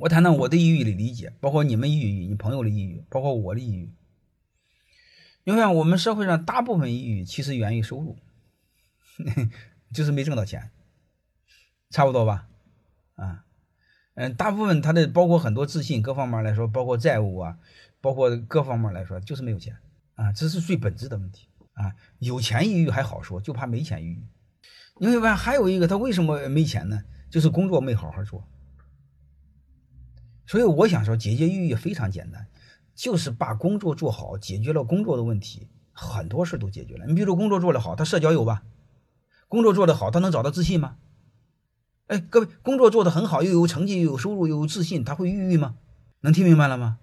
我谈谈我对抑郁的理解，包括你们抑郁、你朋友的抑郁，包括我的抑郁。你看，我们社会上大部分抑郁其实源于收入，就是没挣到钱，差不多吧？啊，嗯，大部分他的包括很多自信各方面来说，包括债务啊，包括各方面来说，就是没有钱啊，这是最本质的问题啊。有钱抑郁还好说，就怕没钱抑郁。你会发现还有一个，他为什么没钱呢？就是工作没好好做。所以我想说，解决抑郁非常简单。就是把工作做好，解决了工作的问题，很多事都解决了。你比如工作做得好，他社交有吧？工作做得好，他能找到自信吗？哎，各位，工作做得很好，又有成绩，又有收入，又有自信，他会抑郁吗？能听明白了吗？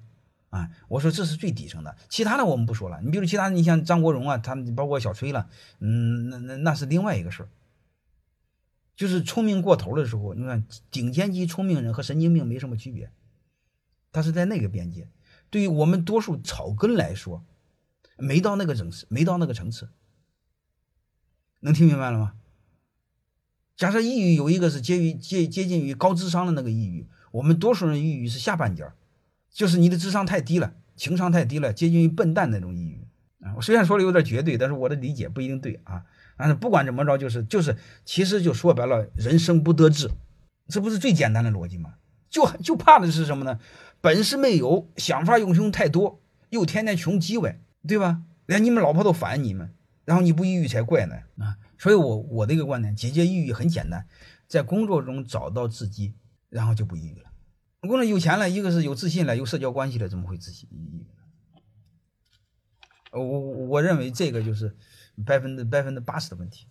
啊，我说这是最底层的，其他的我们不说了。你比如其他，你像张国荣啊，他包括小崔了，嗯，那那那是另外一个事儿。就是聪明过头的时候，你看顶尖级聪明人和神经病没什么区别，他是在那个边界。对于我们多数草根来说，没到那个层次，没到那个层次，能听明白了吗？假设抑郁有一个是接于接接近于高智商的那个抑郁，我们多数人抑郁是下半截就是你的智商太低了，情商太低了，接近于笨蛋那种抑郁啊。我虽然说的有点绝对，但是我的理解不一定对啊。但是不管怎么着，就是就是，其实就说白了，人生不得志，这不是最简单的逻辑吗？就就怕的是什么呢？本事没有，想法用用太多，又天天穷叽歪，对吧？连你们老婆都烦你们，然后你不抑郁才怪呢啊！所以，我我的一个观点，解决抑郁很简单，在工作中找到自己，然后就不抑郁了。工作有钱了，一个是有自信了，有社交关系了，怎么会自信抑郁呢？我我认为这个就是百分之百分之八十的问题。